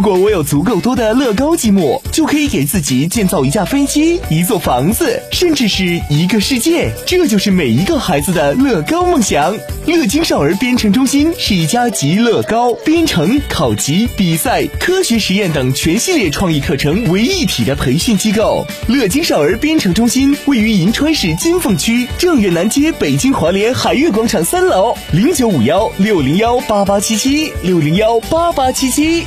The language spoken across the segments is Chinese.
如果我有足够多的乐高积木，就可以给自己建造一架飞机、一座房子，甚至是一个世界。这就是每一个孩子的乐高梦想。乐金少儿编程中心是一家集乐高、编程、考级、比赛、科学实验等全系列创意课程为一体的培训机构。乐金少儿编程中心位于银川市金凤区正月南街北京华联海悦广场三楼，零九五幺六零幺八八七七六零幺八八七七。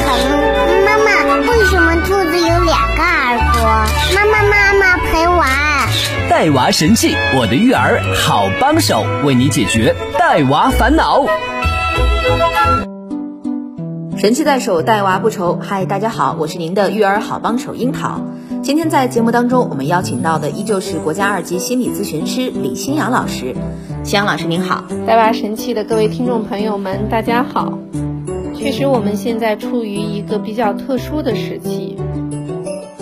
带娃神器，我的育儿好帮手，为你解决带娃烦恼。神器在手，带娃不愁。嗨，大家好，我是您的育儿好帮手樱桃。今天在节目当中，我们邀请到的依旧是国家二级心理咨询师李新阳老师。新阳老师您好，带娃神器的各位听众朋友们，大家好。确实，我们现在处于一个比较特殊的时期。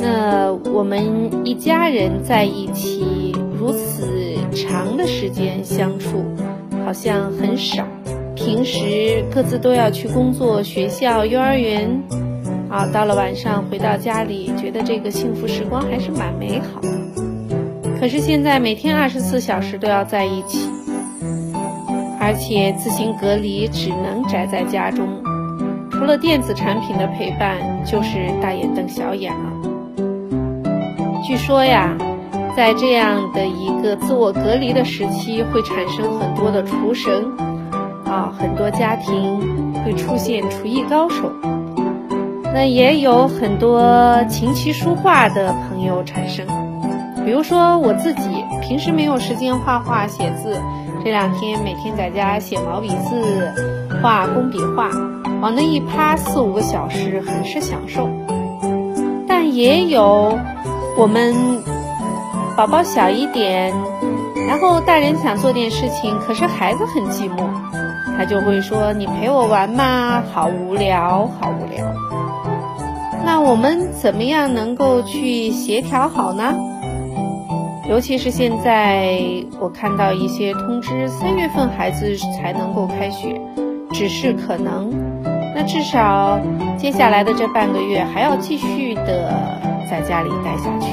那我们一家人在一起如此长的时间相处，好像很少。平时各自都要去工作、学校、幼儿园，啊，到了晚上回到家里，觉得这个幸福时光还是蛮美好的。可是现在每天二十四小时都要在一起，而且自行隔离，只能宅在家中，除了电子产品的陪伴，就是大眼瞪小眼了。据说呀，在这样的一个自我隔离的时期，会产生很多的厨神，啊，很多家庭会出现厨艺高手。那也有很多琴棋书画的朋友产生。比如说我自己，平时没有时间画画写字，这两天每天在家写毛笔字、画工笔画，往那一趴四五个小时，很是享受。但也有。我们宝宝小一点，然后大人想做点事情，可是孩子很寂寞，他就会说：“你陪我玩嘛，好无聊，好无聊。”那我们怎么样能够去协调好呢？尤其是现在，我看到一些通知，三月份孩子才能够开学，只是可能，那至少接下来的这半个月还要继续的。在家里待下去，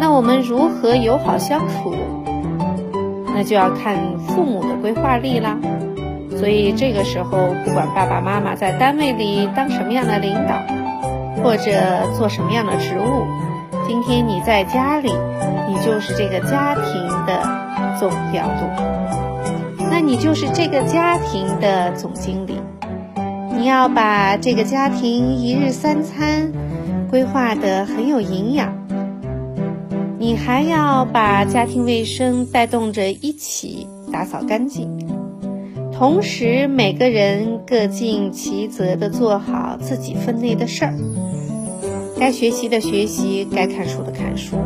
那我们如何友好相处？那就要看父母的规划力啦。所以这个时候，不管爸爸妈妈在单位里当什么样的领导，或者做什么样的职务，今天你在家里，你就是这个家庭的总调度，那你就是这个家庭的总经理，你要把这个家庭一日三餐。规划的很有营养，你还要把家庭卫生带动着一起打扫干净，同时每个人各尽其责的做好自己分内的事儿，该学习的学习，该看书的看书。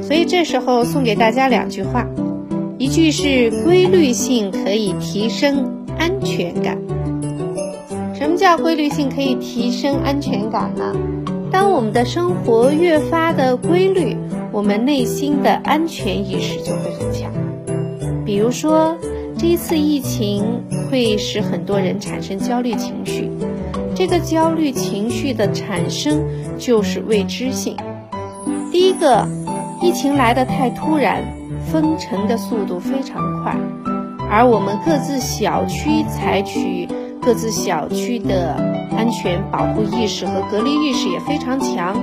所以这时候送给大家两句话，一句是规律性可以提升安全感。什么叫规律性可以提升安全感呢？当我们的生活越发的规律，我们内心的安全意识就会很强。比如说，这一次疫情会使很多人产生焦虑情绪，这个焦虑情绪的产生就是未知性。第一个，疫情来得太突然，封城的速度非常快，而我们各自小区采取。各自小区的安全保护意识和隔离意识也非常强，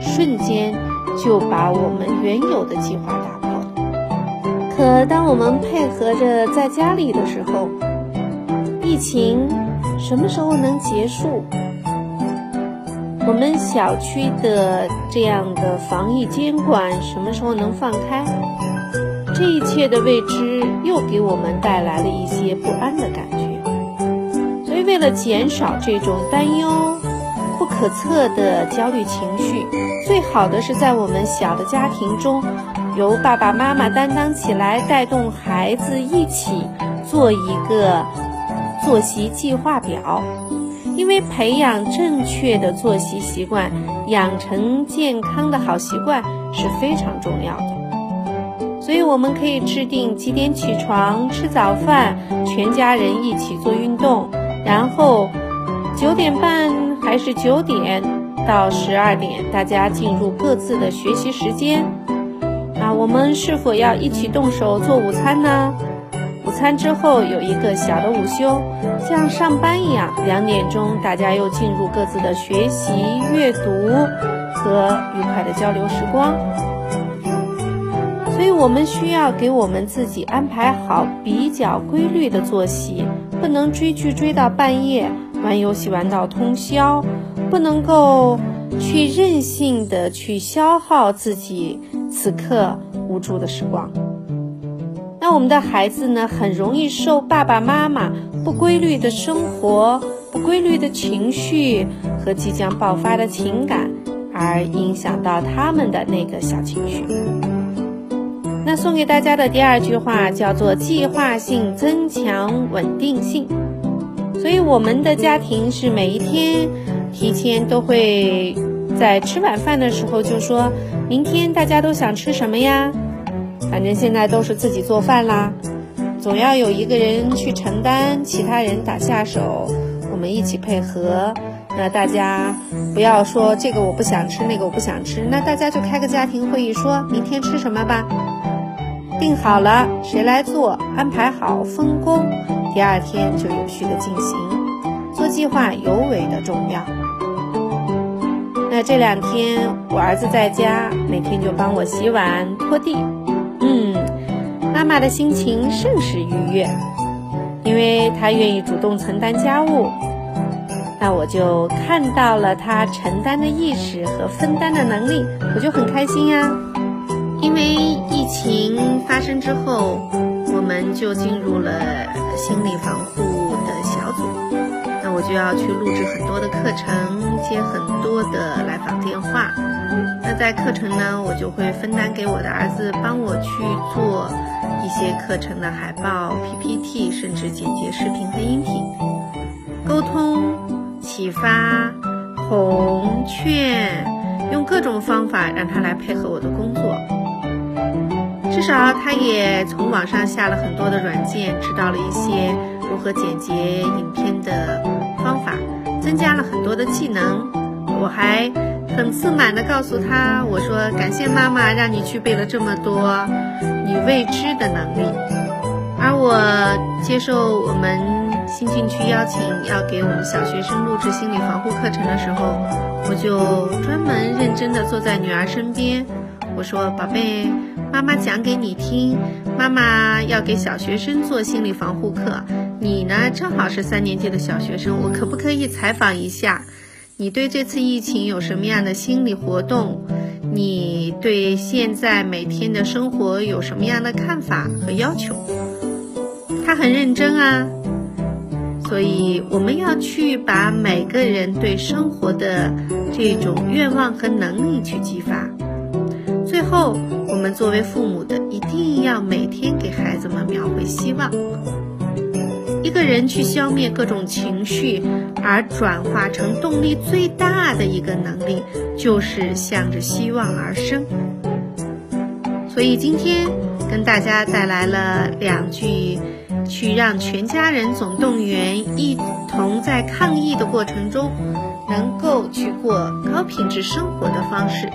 瞬间就把我们原有的计划打破。可当我们配合着在家里的时候，疫情什么时候能结束？我们小区的这样的防疫监管什么时候能放开？这一切的未知又给我们带来了一些不安的感觉。为了减少这种担忧、不可测的焦虑情绪，最好的是在我们小的家庭中由爸爸妈妈担当起来，带动孩子一起做一个作息计划表。因为培养正确的作息习惯，养成健康的好习惯是非常重要的。所以我们可以制定几点起床、吃早饭，全家人一起做运动，然后九点半还是九点到十二点，大家进入各自的学习时间。啊，我们是否要一起动手做午餐呢？午餐之后有一个小的午休，像上班一样。两点钟大家又进入各自的学习、阅读和愉快的交流时光。所以，我们需要给我们自己安排好比较规律的作息，不能追剧追到半夜，玩游戏玩到通宵，不能够去任性的去消耗自己此刻无助的时光。那我们的孩子呢，很容易受爸爸妈妈不规律的生活、不规律的情绪和即将爆发的情感，而影响到他们的那个小情绪。那送给大家的第二句话叫做“计划性增强稳定性”。所以我们的家庭是每一天提前都会在吃晚饭的时候就说：“明天大家都想吃什么呀？”反正现在都是自己做饭啦，总要有一个人去承担，其他人打下手，我们一起配合。那大家不要说这个我不想吃，那个我不想吃，那大家就开个家庭会议，说明天吃什么吧，定好了谁来做，安排好分工，第二天就有序的进行。做计划尤为的重要。那这两天我儿子在家，每天就帮我洗碗、拖地。嗯，妈妈的心情甚是愉悦，因为她愿意主动承担家务，那我就看到了她承担的意识和分担的能力，我就很开心呀。因为疫情发生之后，我们就进入了心理防护的小组，那我就要去录制很多的课程，接很多的来访电话。那在课程呢，我就会分担给我的儿子，帮我去做一些课程的海报、PPT，甚至剪辑视频和音频，沟通、启发、哄劝，用各种方法让他来配合我的工作。至少他也从网上下了很多的软件，知道了一些如何剪辑影片的方法，增加了很多的技能。我还。很自满地告诉他：“我说感谢妈妈让你具备了这么多你未知的能力。”而我接受我们新进区邀请，要给我们小学生录制心理防护课程的时候，我就专门认真地坐在女儿身边。我说：“宝贝，妈妈讲给你听。妈妈要给小学生做心理防护课，你呢正好是三年级的小学生，我可不可以采访一下？”你对这次疫情有什么样的心理活动？你对现在每天的生活有什么样的看法和要求？他很认真啊，所以我们要去把每个人对生活的这种愿望和能力去激发。最后，我们作为父母的一定要每天给孩子们描绘希望。一个人去消灭各种情绪，而转化成动力最大的一个能力，就是向着希望而生。所以今天跟大家带来了两句，去让全家人总动员，一同在抗疫的过程中，能够去过高品质生活的方式。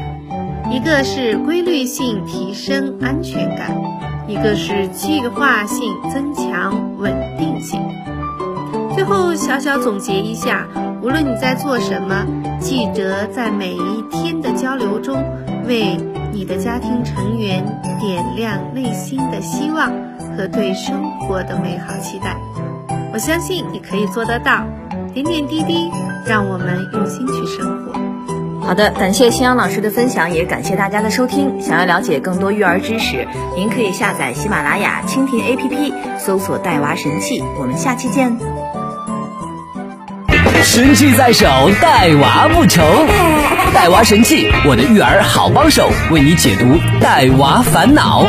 一个是规律性提升安全感。一个是计划性增强稳定性。最后小小总结一下，无论你在做什么，记得在每一天的交流中，为你的家庭成员点亮内心的希望和对生活的美好期待。我相信你可以做得到，点点滴滴，让我们用心去生活。好的，感谢新阳老师的分享，也感谢大家的收听。想要了解更多育儿知识，您可以下载喜马拉雅、蜻蜓 APP，搜索“带娃神器”。我们下期见。神器在手，带娃不愁。带娃神器，我的育儿好帮手，为你解读带娃烦恼。